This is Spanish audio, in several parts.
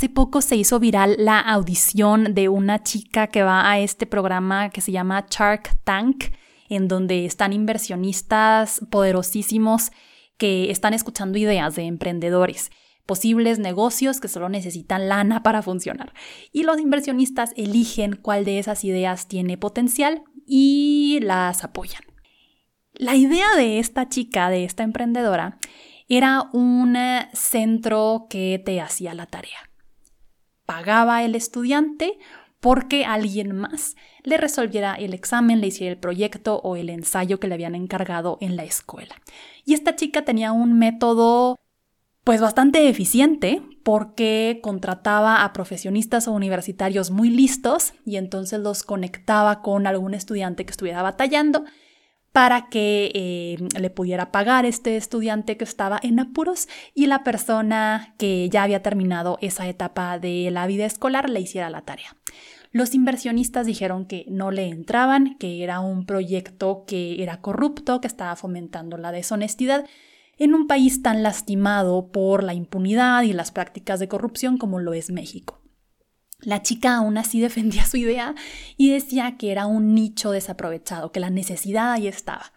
Hace poco se hizo viral la audición de una chica que va a este programa que se llama Shark Tank, en donde están inversionistas poderosísimos que están escuchando ideas de emprendedores, posibles negocios que solo necesitan lana para funcionar. Y los inversionistas eligen cuál de esas ideas tiene potencial y las apoyan. La idea de esta chica, de esta emprendedora, era un centro que te hacía la tarea pagaba el estudiante porque alguien más le resolviera el examen, le hiciera el proyecto o el ensayo que le habían encargado en la escuela. Y esta chica tenía un método pues bastante eficiente porque contrataba a profesionistas o universitarios muy listos y entonces los conectaba con algún estudiante que estuviera batallando para que eh, le pudiera pagar este estudiante que estaba en apuros y la persona que ya había terminado esa etapa de la vida escolar le hiciera la tarea. Los inversionistas dijeron que no le entraban, que era un proyecto que era corrupto, que estaba fomentando la deshonestidad en un país tan lastimado por la impunidad y las prácticas de corrupción como lo es México. La chica aún así defendía su idea y decía que era un nicho desaprovechado, que la necesidad ahí estaba.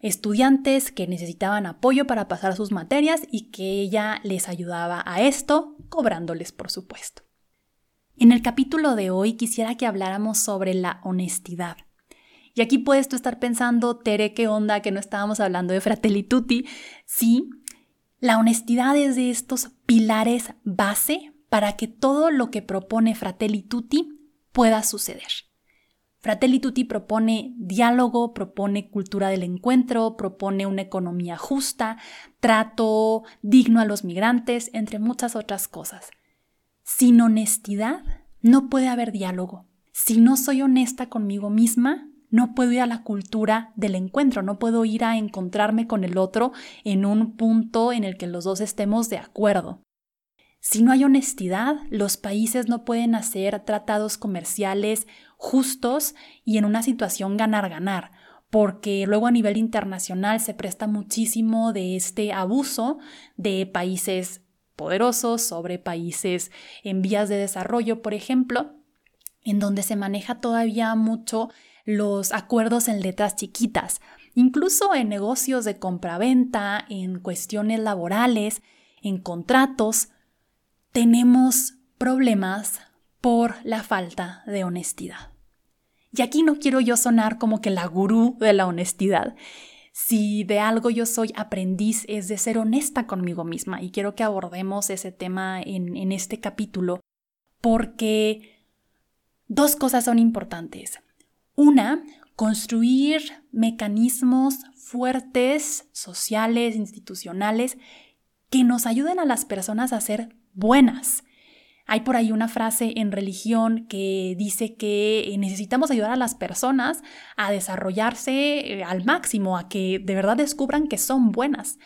Estudiantes que necesitaban apoyo para pasar sus materias y que ella les ayudaba a esto, cobrándoles por supuesto. En el capítulo de hoy quisiera que habláramos sobre la honestidad. Y aquí puedes tú estar pensando, Tere, ¿qué onda? Que no estábamos hablando de Fratelli Tutti. Sí, la honestidad es de estos pilares base para que todo lo que propone Fratelli Tutti pueda suceder. Fratelli Tutti propone diálogo, propone cultura del encuentro, propone una economía justa, trato digno a los migrantes, entre muchas otras cosas. Sin honestidad no puede haber diálogo. Si no soy honesta conmigo misma, no puedo ir a la cultura del encuentro, no puedo ir a encontrarme con el otro en un punto en el que los dos estemos de acuerdo. Si no hay honestidad, los países no pueden hacer tratados comerciales justos y en una situación ganar-ganar, porque luego a nivel internacional se presta muchísimo de este abuso de países poderosos sobre países en vías de desarrollo, por ejemplo, en donde se maneja todavía mucho los acuerdos en letras chiquitas, incluso en negocios de compraventa, en cuestiones laborales, en contratos, tenemos problemas por la falta de honestidad. Y aquí no quiero yo sonar como que la gurú de la honestidad. Si de algo yo soy aprendiz es de ser honesta conmigo misma y quiero que abordemos ese tema en, en este capítulo porque dos cosas son importantes. Una, construir mecanismos fuertes, sociales, institucionales, que nos ayuden a las personas a ser buenas. Hay por ahí una frase en religión que dice que necesitamos ayudar a las personas a desarrollarse eh, al máximo, a que de verdad descubran que son buenas.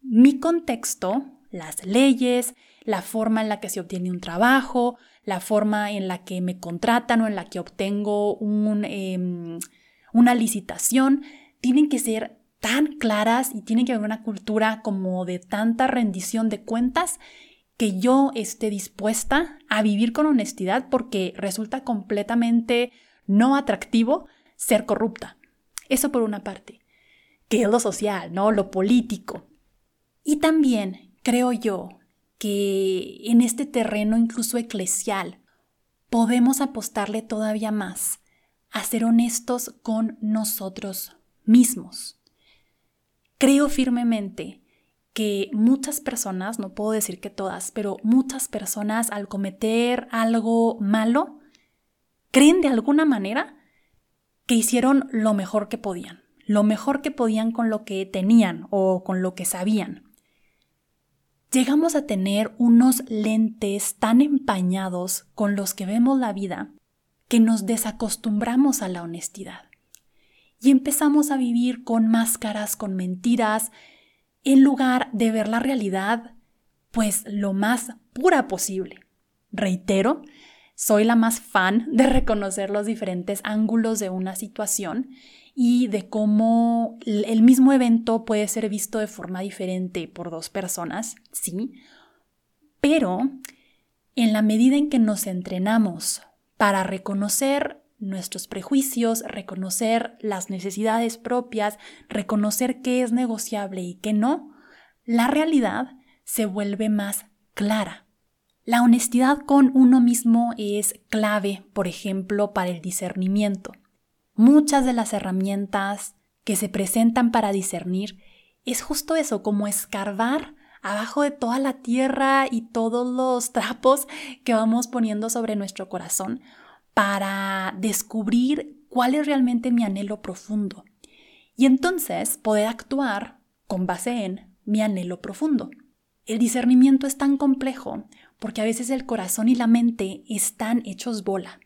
Mi contexto, las leyes, la forma en la que se obtiene un trabajo, la forma en la que me contratan o en la que obtengo em, una licitación, tienen que ser tan claras y tiene que haber una cultura como de tanta rendición de cuentas que yo esté dispuesta a vivir con honestidad porque resulta completamente no atractivo ser corrupta. Eso por una parte, que es lo social, ¿no? Lo político. Y también creo yo que en este terreno incluso eclesial podemos apostarle todavía más a ser honestos con nosotros mismos. Creo firmemente que muchas personas, no puedo decir que todas, pero muchas personas al cometer algo malo, creen de alguna manera que hicieron lo mejor que podían, lo mejor que podían con lo que tenían o con lo que sabían. llegamos a tener unos lentes tan empañados con los que vemos la vida que nos desacostumbramos a la honestidad y empezamos a vivir con máscaras, con mentiras, en lugar de ver la realidad pues lo más pura posible. Reitero, soy la más fan de reconocer los diferentes ángulos de una situación y de cómo el mismo evento puede ser visto de forma diferente por dos personas, sí, pero en la medida en que nos entrenamos para reconocer nuestros prejuicios, reconocer las necesidades propias, reconocer qué es negociable y qué no, la realidad se vuelve más clara. La honestidad con uno mismo es clave, por ejemplo, para el discernimiento. Muchas de las herramientas que se presentan para discernir es justo eso, como escarbar abajo de toda la tierra y todos los trapos que vamos poniendo sobre nuestro corazón para descubrir cuál es realmente mi anhelo profundo y entonces poder actuar con base en mi anhelo profundo. El discernimiento es tan complejo porque a veces el corazón y la mente están hechos bola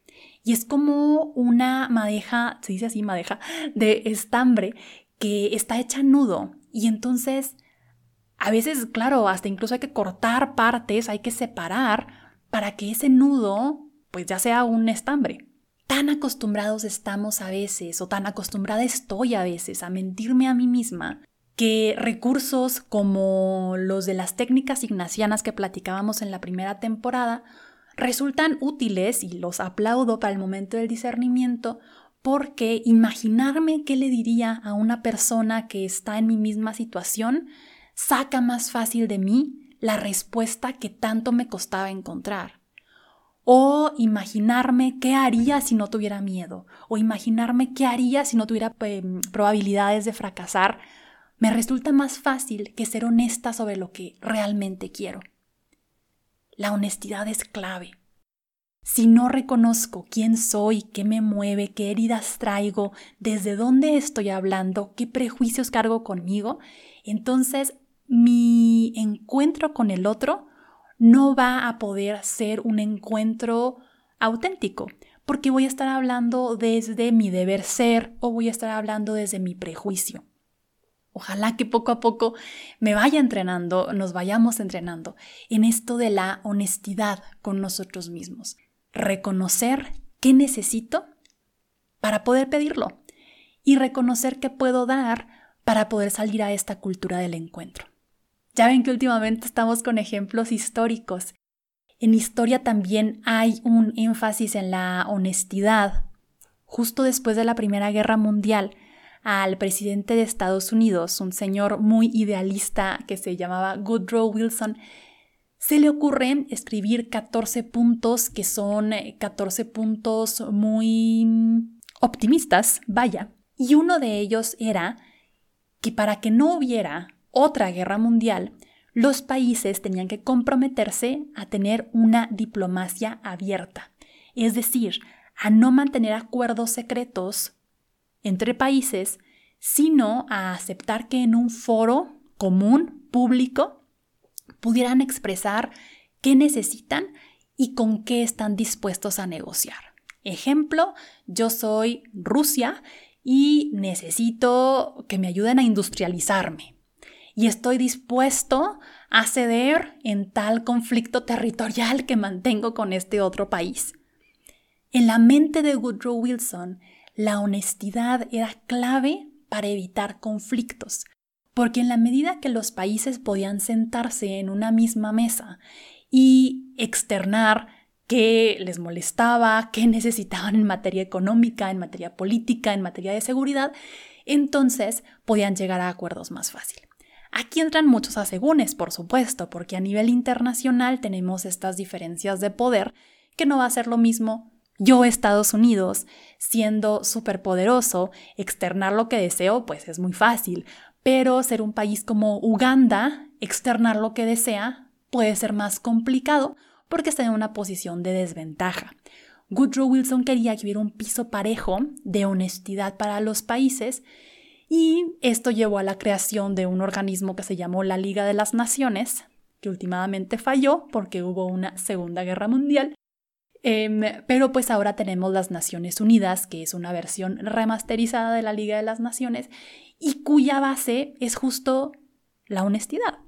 y es como una madeja, se dice así, madeja, de estambre que está hecha nudo. Y entonces, a veces, claro, hasta incluso hay que cortar partes, hay que separar para que ese nudo, pues ya sea un estambre. Tan acostumbrados estamos a veces, o tan acostumbrada estoy a veces a mentirme a mí misma, que recursos como los de las técnicas ignacianas que platicábamos en la primera temporada resultan útiles y los aplaudo para el momento del discernimiento porque imaginarme qué le diría a una persona que está en mi misma situación saca más fácil de mí la respuesta que tanto me costaba encontrar. O imaginarme qué haría si no tuviera miedo. O imaginarme qué haría si no tuviera em, probabilidades de fracasar. Me resulta más fácil que ser honesta sobre lo que realmente quiero. La honestidad es clave. Si no reconozco quién soy, qué me mueve, qué heridas traigo, desde dónde estoy hablando, qué prejuicios cargo conmigo, entonces mi encuentro con el otro no va a poder ser un encuentro auténtico, porque voy a estar hablando desde mi deber ser o voy a estar hablando desde mi prejuicio. Ojalá que poco a poco me vaya entrenando, nos vayamos entrenando en esto de la honestidad con nosotros mismos. Reconocer qué necesito para poder pedirlo y reconocer qué puedo dar para poder salir a esta cultura del encuentro. Ya ven que últimamente estamos con ejemplos históricos. En historia también hay un énfasis en la honestidad. Justo después de la Primera Guerra Mundial, al presidente de Estados Unidos, un señor muy idealista que se llamaba Woodrow Wilson, se le ocurre escribir 14 puntos que son 14 eh, puntos muy optimistas, vaya. Y uno de ellos era que para que no hubiera otra guerra mundial, los países tenían que comprometerse a tener una diplomacia abierta, es decir, a no mantener acuerdos secretos entre países, sino a aceptar que en un foro común, público, pudieran expresar qué necesitan y con qué están dispuestos a negociar. Ejemplo, yo soy Rusia y necesito que me ayuden a industrializarme. Y estoy dispuesto a ceder en tal conflicto territorial que mantengo con este otro país. En la mente de Woodrow Wilson, la honestidad era clave para evitar conflictos, porque en la medida que los países podían sentarse en una misma mesa y externar qué les molestaba, qué necesitaban en materia económica, en materia política, en materia de seguridad, entonces podían llegar a acuerdos más fácil. Aquí entran muchos asegúnes, por supuesto, porque a nivel internacional tenemos estas diferencias de poder que no va a ser lo mismo yo, Estados Unidos, siendo superpoderoso, externar lo que deseo, pues es muy fácil, pero ser un país como Uganda, externar lo que desea, puede ser más complicado porque está en una posición de desventaja. Woodrow Wilson quería que hubiera un piso parejo de honestidad para los países y esto llevó a la creación de un organismo que se llamó la Liga de las Naciones, que últimamente falló porque hubo una Segunda Guerra Mundial. Em, pero pues ahora tenemos las Naciones Unidas, que es una versión remasterizada de la Liga de las Naciones y cuya base es justo la honestidad.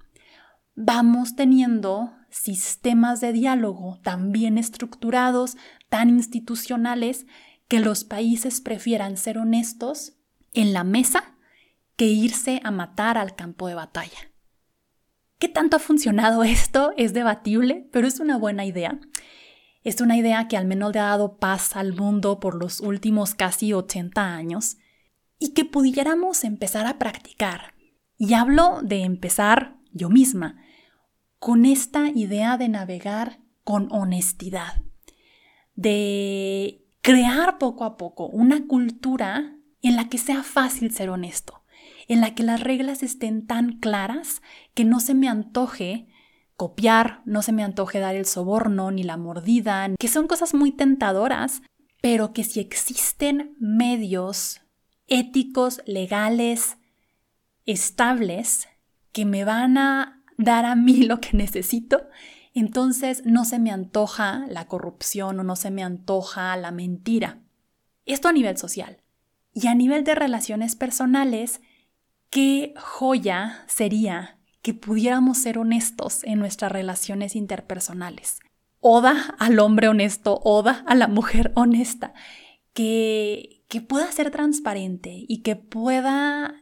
Vamos teniendo sistemas de diálogo tan bien estructurados, tan institucionales, que los países prefieran ser honestos en la mesa que irse a matar al campo de batalla. ¿Qué tanto ha funcionado esto? Es debatible, pero es una buena idea. Es una idea que al menos le ha dado paz al mundo por los últimos casi 80 años y que pudiéramos empezar a practicar. Y hablo de empezar yo misma, con esta idea de navegar con honestidad, de crear poco a poco una cultura en la que sea fácil ser honesto, en la que las reglas estén tan claras que no se me antoje copiar, no se me antoje dar el soborno ni la mordida, que son cosas muy tentadoras, pero que si existen medios éticos, legales, estables, que me van a dar a mí lo que necesito, entonces no se me antoja la corrupción o no se me antoja la mentira. Esto a nivel social. Y a nivel de relaciones personales, qué joya sería que pudiéramos ser honestos en nuestras relaciones interpersonales. Oda al hombre honesto, oda a la mujer honesta, que, que pueda ser transparente y que pueda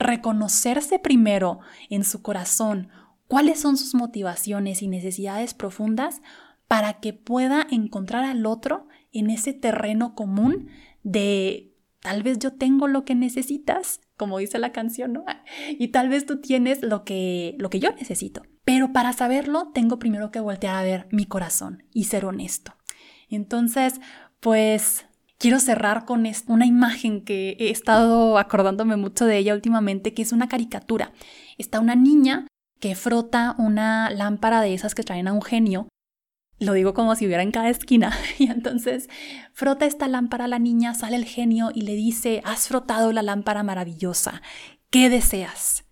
reconocerse primero en su corazón cuáles son sus motivaciones y necesidades profundas para que pueda encontrar al otro en ese terreno común de tal vez yo tengo lo que necesitas, como dice la canción, ¿no? Y tal vez tú tienes lo que, lo que yo necesito. Pero para saberlo, tengo primero que voltear a ver mi corazón y ser honesto. Entonces, pues quiero cerrar con una imagen que he estado acordándome mucho de ella últimamente, que es una caricatura. Está una niña que frota una lámpara de esas que traen a un genio. Lo digo como si hubiera en cada esquina. Y entonces frota esta lámpara a la niña, sale el genio y le dice, has frotado la lámpara maravillosa. ¿Qué deseas?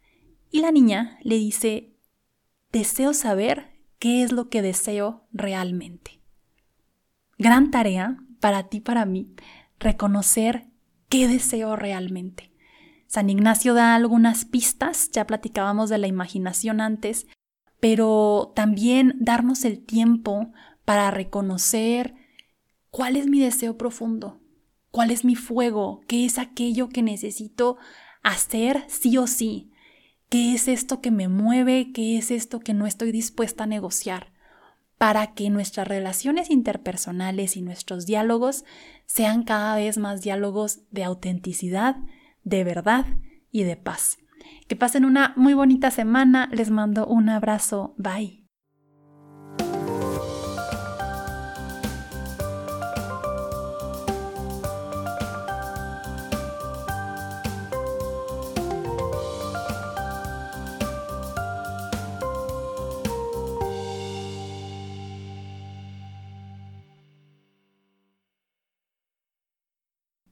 Y la niña le dice, deseo saber qué es lo que deseo realmente. Gran tarea para ti, para mí, reconocer qué deseo realmente. San Ignacio da algunas pistas, ya platicábamos de la imaginación antes, pero también darnos el tiempo para reconocer cuál es mi deseo profundo, cuál es mi fuego, qué es aquello que necesito hacer sí o sí, qué es esto que me mueve, qué es esto que no estoy dispuesta a negociar, para que nuestras relaciones interpersonales y nuestros diálogos sean cada vez más diálogos de autenticidad, de verdad y de paz. Que pasen una muy bonita semana. Les mando un abrazo. Bye.